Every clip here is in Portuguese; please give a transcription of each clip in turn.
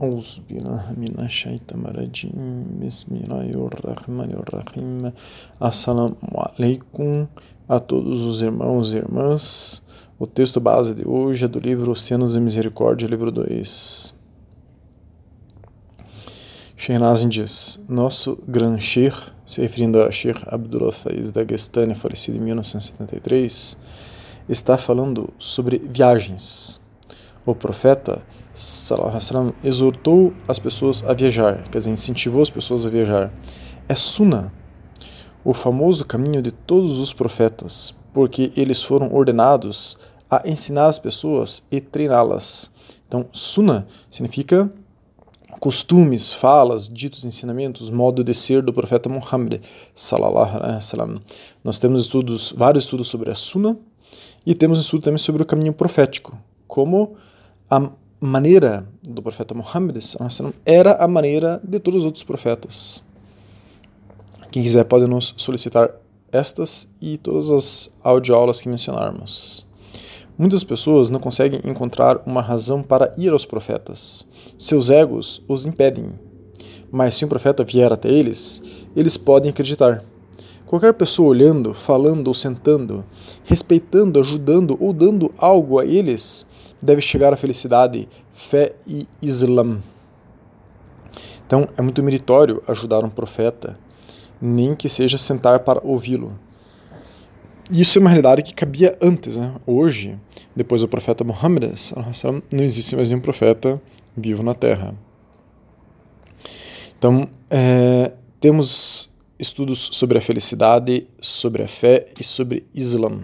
أعوذ بالله من الشيطان الرجيم بسم الله الرحمن الرحيم Assalamu alaikum a todos os irmãos e irmãs. O texto base de hoje é do livro Oceanos de Misericórdia, livro 2. Shehnazin diz: Nosso Gran Sheikh, se referindo a Sheikh Abdullah Faiz Dagestani, falecido em 1973, está falando sobre viagens. O profeta sallam, exortou as pessoas a viajar, quer dizer, incentivou as pessoas a viajar. É Sunnah, o famoso caminho de todos os profetas, porque eles foram ordenados a ensinar as pessoas e treiná-las. Então, Sunnah significa costumes, falas, ditos, ensinamentos, modo de ser do profeta Muhammad sallallahu alaihi wasallam. Nós temos estudos, vários estudos sobre a Sunnah e temos estudo também sobre o caminho profético, como a maneira do profeta Muhammad era a maneira de todos os outros profetas. Quem quiser pode nos solicitar estas e todas as audioaulas que mencionarmos. Muitas pessoas não conseguem encontrar uma razão para ir aos profetas. Seus egos os impedem. Mas se um profeta vier até eles, eles podem acreditar. Qualquer pessoa olhando, falando ou sentando, respeitando, ajudando ou dando algo a eles, deve chegar à felicidade, fé e Islã. Então é muito meritório ajudar um profeta, nem que seja sentar para ouvi-lo. Isso é uma realidade que cabia antes. Né? Hoje, depois do profeta Muhammad, não existe mais nenhum profeta vivo na Terra. Então, é, temos estudos sobre a felicidade, sobre a fé e sobre Islã.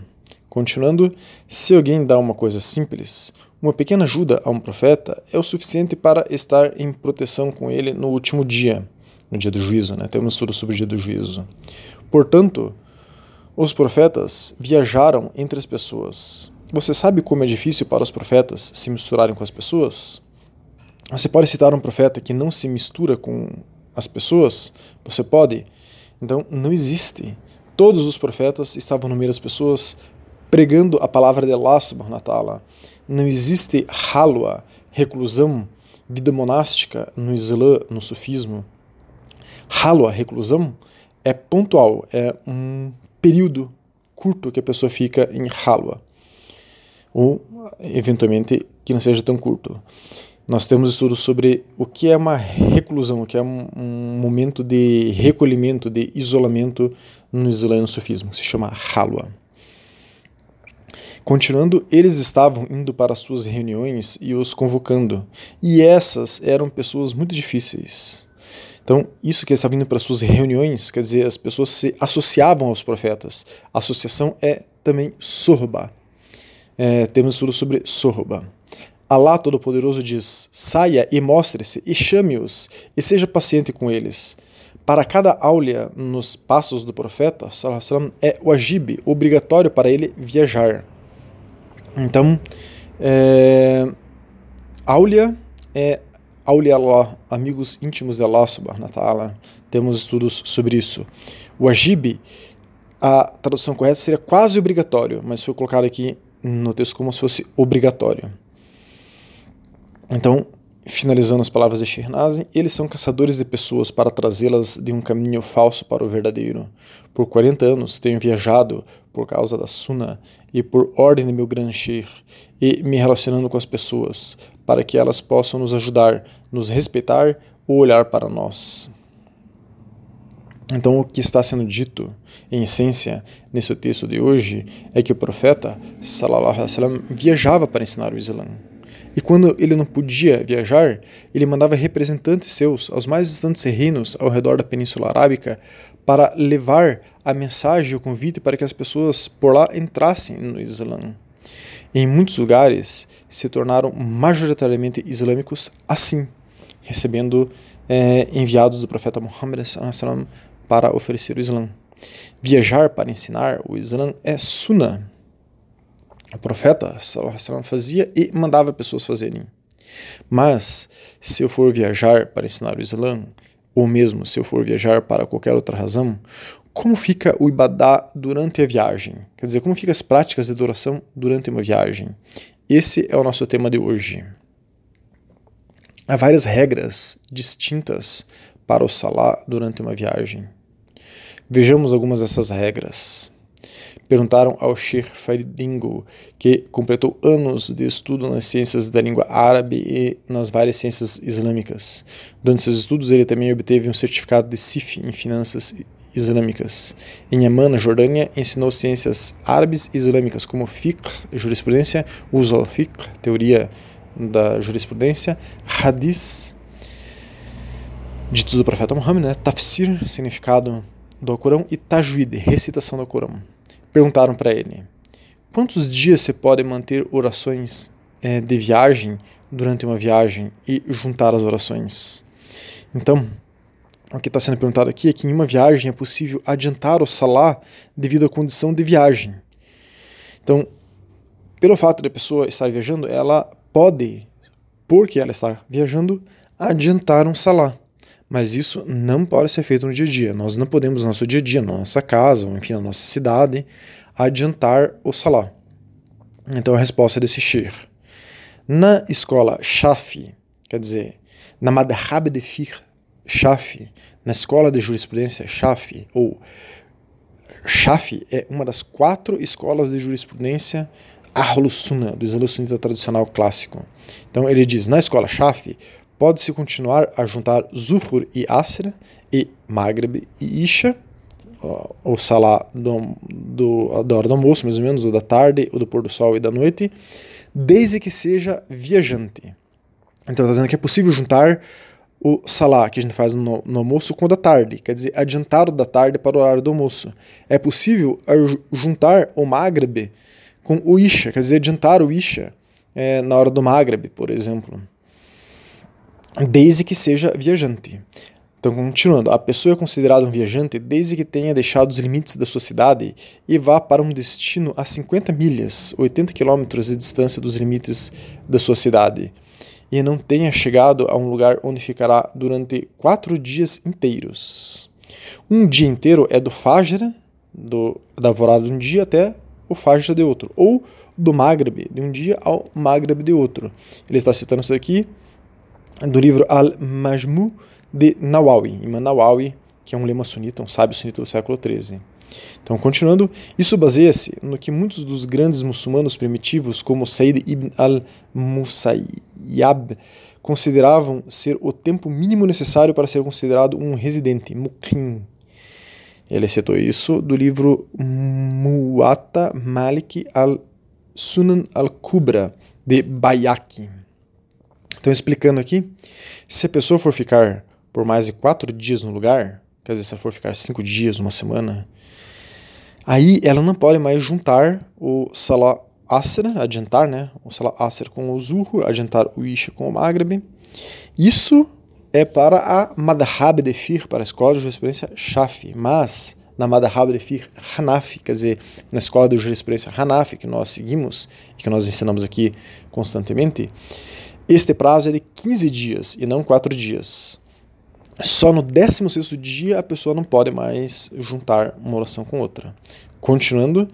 Continuando, se alguém dá uma coisa simples, uma pequena ajuda a um profeta é o suficiente para estar em proteção com ele no último dia, no dia do juízo. Né? Temos estudo sobre o dia do juízo. Portanto, os profetas viajaram entre as pessoas. Você sabe como é difícil para os profetas se misturarem com as pessoas? Você pode citar um profeta que não se mistura com as pessoas? Você pode? Então, não existe. Todos os profetas estavam no meio das pessoas, pregando a palavra de Allah subhanahu wa. Não existe halwa, reclusão, vida monástica no Islã, no sufismo. Halwa, reclusão, é pontual, é um período curto que a pessoa fica em halwa. Ou, eventualmente, que não seja tão curto. Nós temos estudos sobre o que é uma reclusão, o que é um, um momento de recolhimento, de isolamento no Islã e no sufismo, que se chama halwa. Continuando, eles estavam indo para suas reuniões e os convocando, e essas eram pessoas muito difíceis. Então, isso que eles estavam indo para suas reuniões, quer dizer, as pessoas se associavam aos profetas. A associação é também sorba. É, temos estudo sobre sorba. Alá Todo-Poderoso diz: saia e mostre-se, e chame-os, e seja paciente com eles. Para cada áulia nos passos do profeta, é o agibe, obrigatório para ele viajar. Então, é, Aulia é Aulia Allah, amigos íntimos de Allah subhanahu wa ta'ala. Temos estudos sobre isso. O Ajib, a tradução correta seria quase obrigatório, mas foi colocado aqui no texto como se fosse obrigatório. Então, finalizando as palavras de Shirnazi, eles são caçadores de pessoas para trazê-las de um caminho falso para o verdadeiro. Por 40 anos tenho viajado por causa da Sunna e por ordem de meu grande Sheikh e me relacionando com as pessoas para que elas possam nos ajudar, nos respeitar ou olhar para nós. Então, o que está sendo dito, em essência, nesse texto de hoje, é que o profeta, sallallahu alaihi wasallam, viajava para ensinar o Islã. E quando ele não podia viajar, ele mandava representantes seus aos mais distantes reinos ao redor da Península Arábica para levar a mensagem e o convite para que as pessoas por lá entrassem no Islã. Em muitos lugares se tornaram majoritariamente islâmicos assim, recebendo é, enviados do profeta Muhammad para oferecer o Islã. Viajar para ensinar o Islã é sunnah o profeta sallam, fazia e mandava pessoas fazerem. Mas, se eu for viajar para ensinar o Islã, ou mesmo se eu for viajar para qualquer outra razão, como fica o ibadá durante a viagem? Quer dizer, como ficam as práticas de adoração durante uma viagem? Esse é o nosso tema de hoje. há várias regras distintas para o Salah durante uma viagem. Vejamos algumas dessas regras. Perguntaram ao Sheikh Faridingo, que completou anos de estudo nas ciências da língua árabe e nas várias ciências islâmicas. Durante seus estudos, ele também obteve um certificado de SIF em finanças islâmicas. Em Amman, Jordânia, ensinou ciências árabes e islâmicas como fiqh, jurisprudência, usul fiqh, teoria da jurisprudência, hadith, ditos do profeta Muhammad, né? tafsir, significado do Corão, e tajwid, recitação do Corão. Perguntaram para ele: quantos dias você pode manter orações é, de viagem durante uma viagem e juntar as orações? Então, o que está sendo perguntado aqui é que em uma viagem é possível adiantar o salá devido à condição de viagem. Então, pelo fato da pessoa estar viajando, ela pode, porque ela está viajando, adiantar um salá. Mas isso não pode ser feito no dia a dia. Nós não podemos, no nosso dia a dia, na nossa casa, ou enfim, na nossa cidade, adiantar o salá. Então a resposta é desse shir. Na escola Shafi, quer dizer, na Madhab de Fiqh Shafi, na escola de jurisprudência Shafi, ou Shafi é uma das quatro escolas de jurisprudência Ahlus Sunnah, do Islã Sunita tradicional clássico. Então ele diz, na escola Shafi, pode-se continuar a juntar Zuhur e Asra, e Maghreb e Isha, o Salah do, do, da hora do almoço, mais ou menos, ou da tarde, ou do pôr do sol e da noite, desde que seja viajante. Então está dizendo que é possível juntar o Salah, que a gente faz no, no, almoço, com o da tarde, quer dizer, adiantar o da tarde para o horário do almoço. É possível juntar o Maghreb com o Isha, quer dizer, adiantar o Isha é, na hora do Maghreb, por exemplo desde que seja viajante. Então, continuando, a pessoa é considerada um viajante desde que tenha deixado os limites da sua cidade e vá para um destino a 50 milhas, 80 quilômetros de distância dos limites da sua cidade, e não tenha chegado a um lugar onde ficará durante quatro dias inteiros. Um dia inteiro é do Fajr, do, da alvorada de um dia até o Fajr de outro, ou do Maghreb, de um dia ao Maghreb de outro. Ele está citando isso aqui do livro Al-Majmu de Nawawi, Imam Nawawi, que é um lema sunita, um sábio sunita do século XIII. Então, continuando, isso baseia-se no que muitos dos grandes muçulmanos primitivos, como Said ibn al-Musayyab, consideravam ser o tempo mínimo necessário para ser considerado um residente, muqim. Ele citou isso do livro Muwatta Malik al-Sunan al-Kubra, de Bayaki. Então, explicando aqui, se a pessoa for ficar por mais de quatro dias no lugar, quer dizer, se ela for ficar cinco dias, uma semana, aí ela não pode mais juntar o Salah Asr, adiantar, né? O Salah Asr com o Zuhur, adiantar o Isha com o Maghreb. Isso é para a Madhab de Fiqh, para a escola de jurisprudência Shafi, mas na Madhab de Fiqh Hanafi, quer dizer, na escola de jurisprudência Hanafi que nós seguimos e que nós ensinamos aqui constantemente, este prazo é de 15 dias e não 4 dias. Só no 16 dia a pessoa não pode mais juntar uma oração com outra. Continuando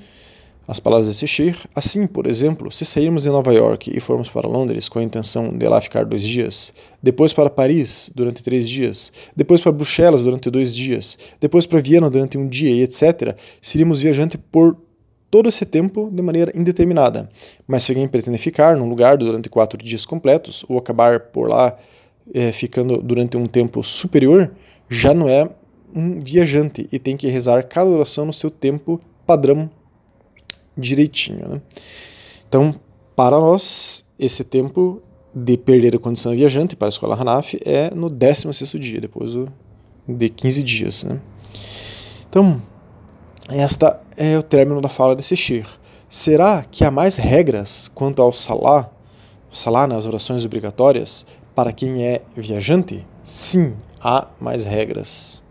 as palavras desse Sheikh, assim, por exemplo, se sairmos de Nova York e formos para Londres com a intenção de lá ficar dois dias, depois para Paris durante três dias, depois para Bruxelas durante dois dias, depois para Viena durante um dia e etc., seríamos viajantes por todo esse tempo de maneira indeterminada. Mas se alguém pretende ficar num lugar durante quatro dias completos ou acabar por lá é, ficando durante um tempo superior, já não é um viajante e tem que rezar cada oração no seu tempo padrão direitinho. Né? Então, para nós, esse tempo de perder a condição de viajante para a escola Hanaf é no 16 dia, depois de 15 dias. Né? Então, esta é o término da fala desse Shir. Será que há mais regras quanto ao Salah, o Salah nas orações obrigatórias, para quem é viajante? Sim, há mais regras.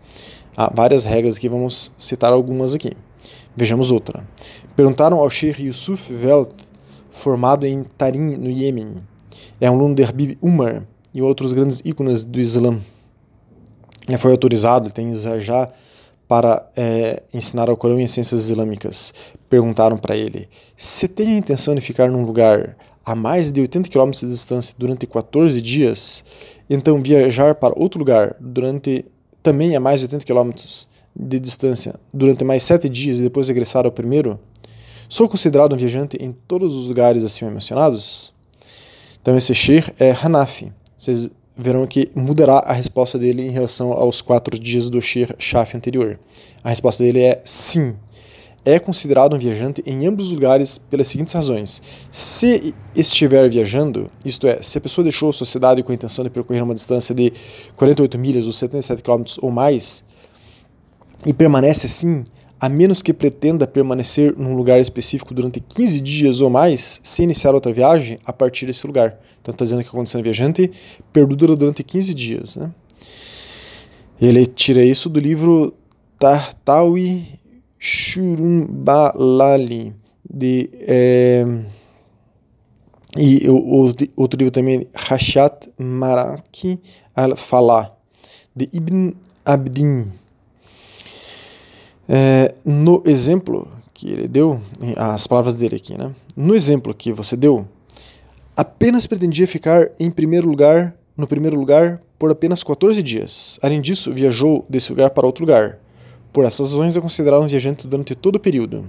Há várias regras que vamos citar algumas aqui. Vejamos outra. Perguntaram ao Sheikh Yusuf Velt, formado em Tarim, no Iêmen. É um aluno de Habib Umar e outros grandes ícones do Islã. Ele foi autorizado, tem já para é, ensinar ao Corão e ciências islâmicas. Perguntaram para ele: Você tem a intenção de ficar num lugar a mais de 80 km de distância durante 14 dias, então viajar para outro lugar durante também a mais de 80 km de distância durante mais 7 dias e depois regressar ao primeiro, sou considerado um viajante em todos os lugares acima mencionados? Então esse Sheikh é Hanafi. Vocês verão que mudará a resposta dele em relação aos quatro dias do Shafi anterior. A resposta dele é sim é considerado um viajante em ambos os lugares pelas seguintes razões. Se estiver viajando, isto é, se a pessoa deixou sua cidade com a intenção de percorrer uma distância de 48 milhas ou 77 km ou mais, e permanece assim, a menos que pretenda permanecer num lugar específico durante 15 dias ou mais, se iniciar outra viagem a partir desse lugar. Então está dizendo que a condição viajante perdura durante 15 dias. Né? Ele tira isso do livro Tartawi Shurumbalali, de, é, e o, outro livro também, Hashat Maraki al-Falah, de Ibn Abdin. É, no exemplo que ele deu, as palavras dele aqui, né? No exemplo que você deu, apenas pretendia ficar em primeiro lugar, no primeiro lugar, por apenas 14 dias. Além disso, viajou desse lugar para outro lugar. Por essas razões, é considerado um viajante durante todo o período.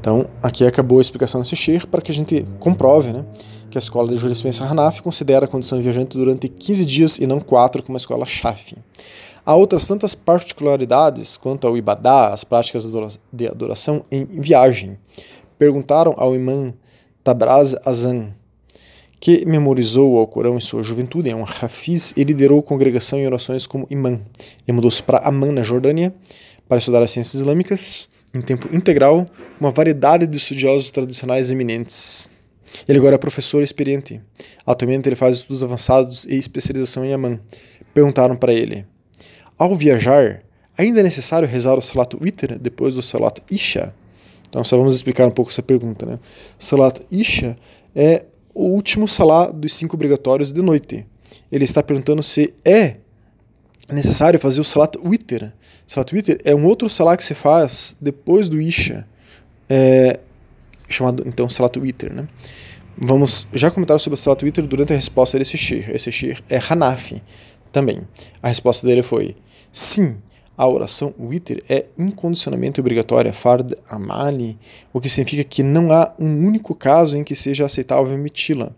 Então, aqui acabou a explicação desse Sheikh para que a gente comprove né, que a escola de jurisprudência Hanafi considera a condição de viajante durante 15 dias e não 4, como a escola Shafi. Há outras tantas particularidades quanto ao Ibadá, as práticas de adoração em viagem. Perguntaram ao imã Tabraz Azan, que memorizou o Alcorão em sua juventude, é um Hafiz e liderou congregação em orações como imã. Ele mudou-se para Amman, na Jordânia, para estudar as ciências islâmicas em tempo integral, uma variedade de estudiosos tradicionais eminentes. Ele agora é professor experiente. Atualmente ele faz estudos avançados e especialização em Amman. Perguntaram para ele: Ao viajar, ainda é necessário rezar o Salat Witr depois do Salat Isha? Então só vamos explicar um pouco essa pergunta. Né? Salat Isha é o último salá dos cinco obrigatórios de noite. Ele está perguntando se é necessário fazer o salat witr. Salat witr é um outro salá que se faz depois do isha, é, chamado então salat witr, né? Vamos já comentar sobre o salat witr durante a resposta desse shir. Esse shir é Hanafi também. A resposta dele foi sim a oração witr é incondicionalmente obrigatória, fard amali, o que significa que não há um único caso em que seja aceitável emiti-la.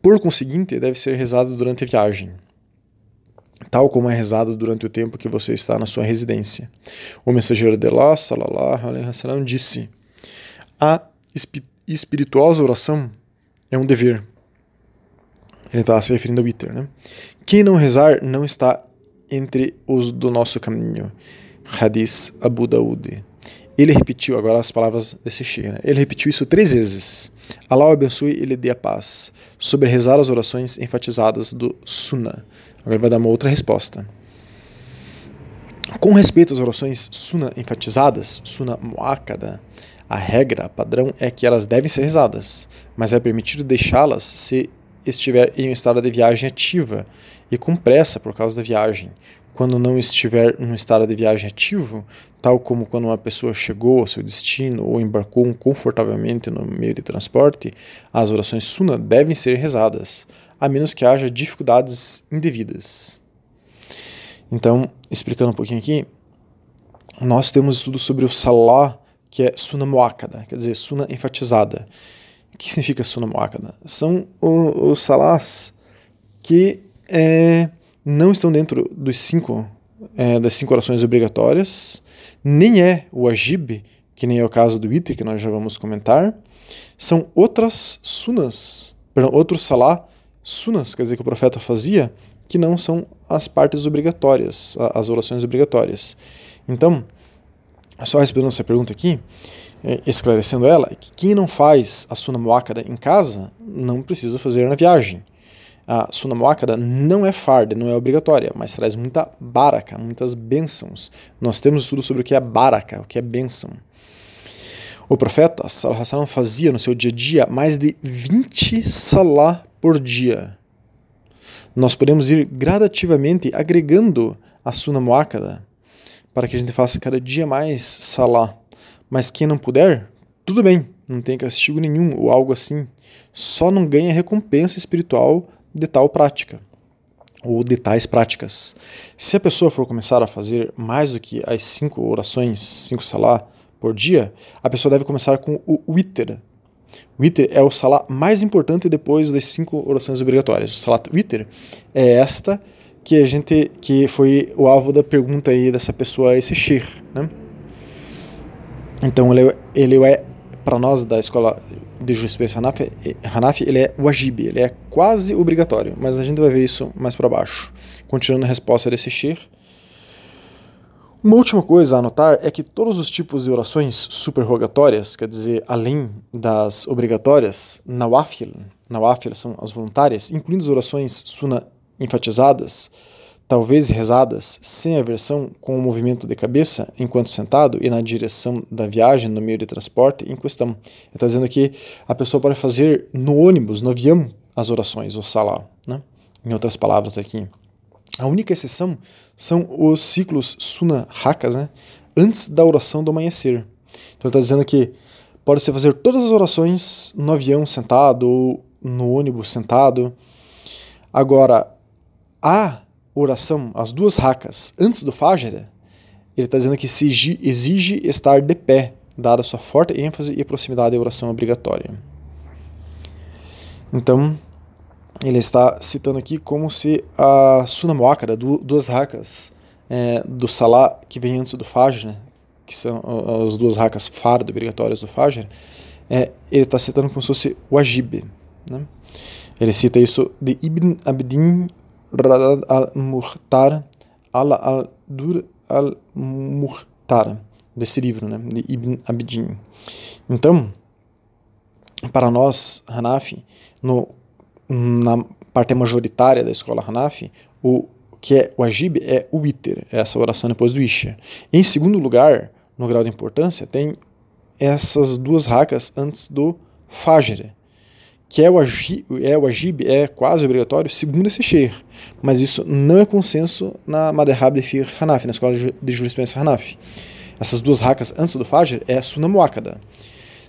Por conseguinte, deve ser rezado durante a viagem, tal como é rezado durante o tempo que você está na sua residência. O mensageiro de Allah, salallahu alaihi wasallam, disse: A espirituosa oração é um dever. Ele está se referindo ao witr, né? Quem não rezar não está entre os do nosso caminho. Hadith Abu Daud. Ele repetiu agora as palavras desse Sheikh. Né? Ele repetiu isso três vezes. Allah o abençoe e lhe dê a paz. Sobre rezar as orações enfatizadas do Sunnah. Agora vai dar uma outra resposta. Com respeito às orações Sunnah enfatizadas, Sunnah muakkada, a regra padrão é que elas devem ser rezadas, mas é permitido deixá-las se estiver em um estado de viagem ativa e com pressa por causa da viagem. Quando não estiver em um estado de viagem ativo, tal como quando uma pessoa chegou ao seu destino ou embarcou confortavelmente no meio de transporte, as orações suna devem ser rezadas, a menos que haja dificuldades indevidas. Então, explicando um pouquinho aqui, nós temos estudo sobre o salah, que é suna muakkada, quer dizer, suna enfatizada. Que significa Sunnah? São os, salás que é, não estão dentro dos cinco, é, das cinco orações obrigatórias, nem é o Ajib, que nem é o caso do Itri, que nós já vamos comentar. São outras sunas, perdão, outros salá, sunas, quer dizer, que o profeta fazia, que não são as partes obrigatórias, as orações obrigatórias. Então, só respondendo essa pergunta aqui, esclarecendo ela, é que quem não faz a Suna Muakkada em casa não precisa fazer na viagem. A Suna Muakkada não é farda, não é obrigatória, mas traz muita baraka, muitas bênçãos. Nós temos estudo sobre o que é baraka, o que é bênção. O profeta Sallallahu fazia no seu dia a dia mais de 20 salá por dia. Nós podemos ir gradativamente agregando a Suna Muakkada para que a gente faça cada dia mais salá mas quem não puder, tudo bem, não tem castigo nenhum ou algo assim. Só não ganha recompensa espiritual de tal prática ou de tais práticas. Se a pessoa for começar a fazer mais do que as cinco orações, cinco salá por dia, a pessoa deve começar com o witr. O witr é o salá mais importante depois das cinco orações obrigatórias. O salat witr é esta que a gente que foi o alvo da pergunta aí dessa pessoa esse shir, né? Então ele, ele é para nós da escola de jurisprudência Hanafi, Hanafi, ele é wajib, ele é quase obrigatório, mas a gente vai ver isso mais para baixo. Continuando a resposta desse shir. Uma última coisa a anotar é que todos os tipos de orações superrogatórias, quer dizer, além das obrigatórias, nawafil, nawafil são as voluntárias, incluindo as orações suna enfatizadas, talvez rezadas sem aversão com o movimento de cabeça enquanto sentado e na direção da viagem no meio de transporte em questão. Ele está dizendo que a pessoa pode fazer no ônibus, no avião, as orações, o salá. Né? Em outras palavras aqui. A única exceção são os ciclos suna hakas, né? antes da oração do amanhecer. Então ele está dizendo que pode-se fazer todas as orações no avião sentado ou no ônibus sentado. Agora, há oração, as duas racas, antes do Fajr, ele está dizendo que se exige estar de pé, dada sua forte ênfase e proximidade à oração obrigatória. Então, ele está citando aqui como se a Sunamuakara, duas racas é, do Salah que vem antes do Fajr, né, que são as duas racas fardo obrigatórias do Fajr, é, ele está citando como se fosse o Ajib. Né? Ele cita isso de Ibn Abdin Radad al-Muhtar al-Dur al-Muhtar, desse livro, né, de Ibn Abidin. Então, para nós, Hanafi, no, na parte majoritária da escola Hanafi, o que é o Ajib é o Witr, é essa oração depois do Isha. Em segundo lugar, no grau de importância, tem essas duas rakas antes do Fajr, que é o, agib, é o agib, é quase obrigatório, segundo esse sheir. Mas isso não é consenso na Madhhab de Fir Hanafi, na escola de jurisprudência Hanafi. Essas duas rakas antes do Fajr é Sunnah Muakkada.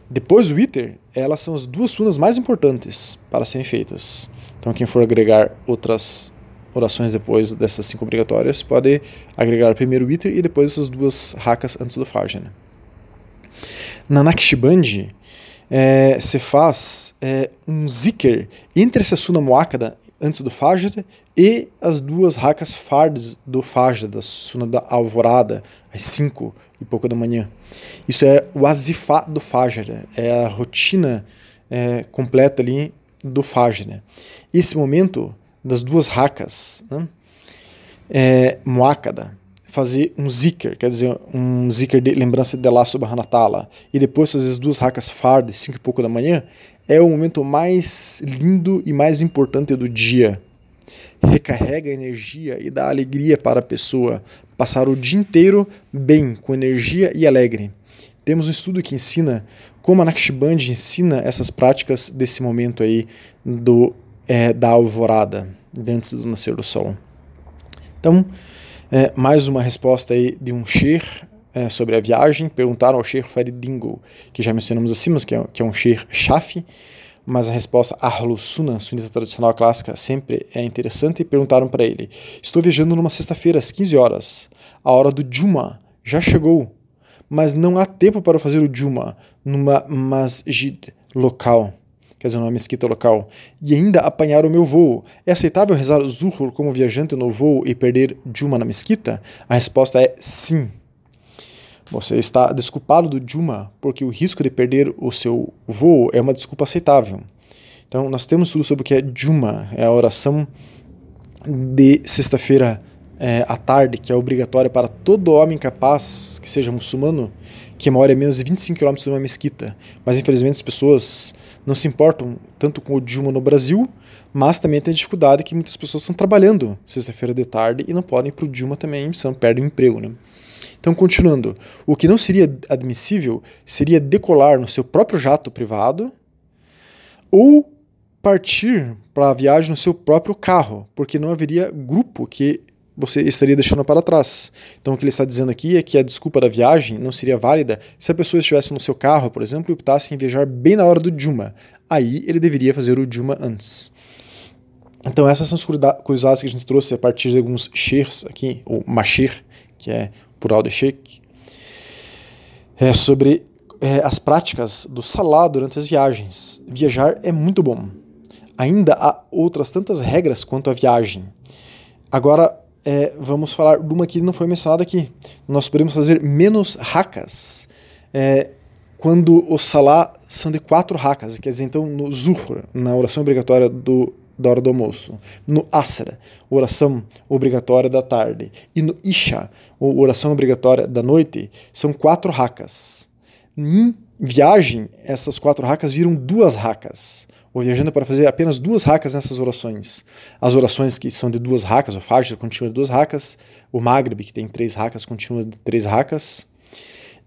Depois do Witr, elas são as duas sunas mais importantes para serem feitas. Então, quem for agregar outras orações depois dessas cinco obrigatórias, pode agregar primeiro o Witr e depois essas duas rakas antes do Fajr. Na Naqshband, é, se faz é, um zikr entre essa Suna Muakkada antes do Fajr e as duas rakas fards do Fajr, da Suna da Alvorada, às 5 e pouco da manhã. Isso é o Azifá do Fajr, é a rotina é, completa ali do Fajr. Esse momento das duas rakas, né, é, fazer um zikr, quer dizer, um zikr de lembrança de Allah subhanahu wa ta'ala, e depois fazer as duas rakas fard, cinco e pouco da manhã, é o momento mais lindo e mais importante do dia. Recarrega a energia e dá alegria para a pessoa passar o dia inteiro bem, com energia e alegre. Temos um estudo que ensina como a Naqshband ensina essas práticas desse momento aí do, é, da alvorada, antes do nascer do sol. Então, é, mais uma resposta aí de um sheikh é, sobre a viagem. Perguntaram ao sheikh Farid Dingo, que já mencionamos acima, que é, que é um sheikh Shafi, mas a resposta Ahlu Sunnah, sunita tradicional clássica, sempre é interessante. E perguntaram para ele: Estou viajando numa sexta-feira às 15 horas. A hora do Juma já chegou, mas não há tempo para fazer o Juma numa masjid local quer dizer, numa mesquita local, e ainda apanhar o meu voo. É aceitável rezar Zuhur como viajante no voo e perder Juma na mesquita? A resposta é sim. Você está desculpado do Juma porque o risco de perder o seu voo é uma desculpa aceitável. Então, nós temos tudo sobre o que é Juma, é a oração de sexta-feira é, à tarde, que é obrigatória para todo homem capaz que seja muçulmano que mora a menos de 25 km de uma mesquita. Mas infelizmente as pessoas não se importam tanto com o Dilma no Brasil, mas também tem a dificuldade que muitas pessoas estão trabalhando sexta-feira de tarde e não podem ir para o Dilma também, senão perdem o emprego. Né? Então, continuando, o que não seria admissível seria decolar no seu próprio jato privado ou partir para a viagem no seu próprio carro, porque não haveria grupo que você estaria deixando para trás. Então o que ele está dizendo aqui é que a desculpa da viagem não seria válida se a pessoa estivesse no seu carro, por exemplo, e optasse em viajar bem na hora do Juma. Aí ele deveria fazer o Juma antes. Então essas são as curiosidades que a gente trouxe a partir de alguns sheikhs aqui, ou mashir, que é plural de sheikh, é sobre é, as práticas do salá durante as viagens. Viajar é muito bom. Ainda há outras tantas regras quanto à viagem. Agora, é, vamos falar de uma que não foi mencionada aqui. Nós podemos fazer menos racas é, quando os salá são de quatro racas. Quer dizer, então, no zuhur, na oração obrigatória do, da hora do almoço. No asra, oração obrigatória da tarde. E no isha, oração obrigatória da noite, são quatro racas. Em viagem, essas quatro racas viram duas racas. O viajante pode fazer apenas duas racas nessas orações. As orações que são de duas racas, o Fajr continua de duas racas, o Maghrib, que tem três racas, continua de três racas.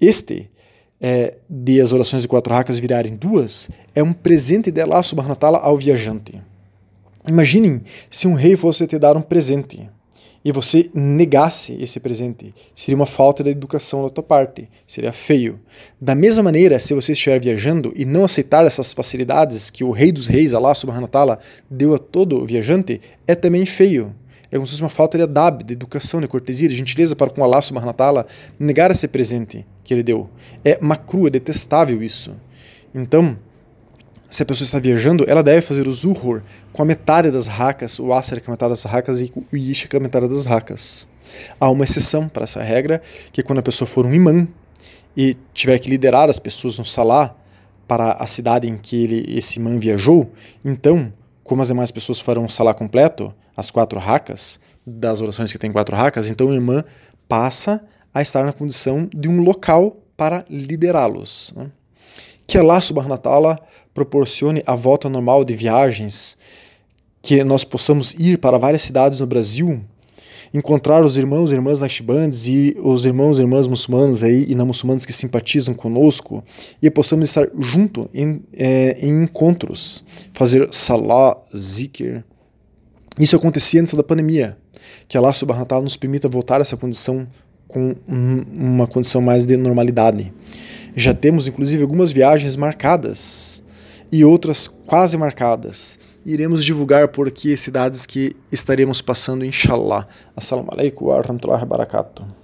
Este, é, de as orações de quatro racas virarem duas, é um presente de Allah subhanahu wa ta'ala ao viajante. Imaginem se um rei fosse te dar um presente e você negasse esse presente, seria uma falta de educação da tua parte, seria feio. Da mesma maneira, se você estiver viajando e não aceitar essas facilidades que o rei dos reis, Allah subhanahu wa ta'ala, deu a todo viajante, é também feio. É como se fosse uma falta de adab, de educação, de cortesia, de gentileza para com Allah subhanahu wa ta'ala, negar esse presente que ele deu. É macru, é detestável isso. Então, se a pessoa está viajando, ela deve fazer o zuhur com a metade das racas, o asr com a metade das racas e o isha com a metade das racas. Há uma exceção para essa regra, que quando a pessoa for um imã e tiver que liderar as pessoas no salá para a cidade em que ele, esse imã viajou, então, como as demais pessoas farão o salá completo, as quatro racas, das orações que tem quatro racas, então o imã passa a estar na condição de um local para liderá-los. Né? Que Allah subhanahu wa ta'ala proporcione a volta normal de viagens, que nós possamos ir para várias cidades no Brasil, encontrar os irmãos e irmãs Naqshbands e os irmãos e irmãs muçulmanos aí e não muçulmanos que simpatizam conosco e possamos estar junto em, é, em encontros, fazer salah, zikr. Isso acontecia antes da pandemia. Que Allah subhanahu wa ta'ala nos permita voltar a essa condição com uma condição mais de normalidade. Já temos inclusive algumas viagens marcadas e outras quase marcadas. Iremos divulgar por aqui cidades que estaremos passando, inshallah. Assalamu alaikum wa rahmatullahi wa barakatuh.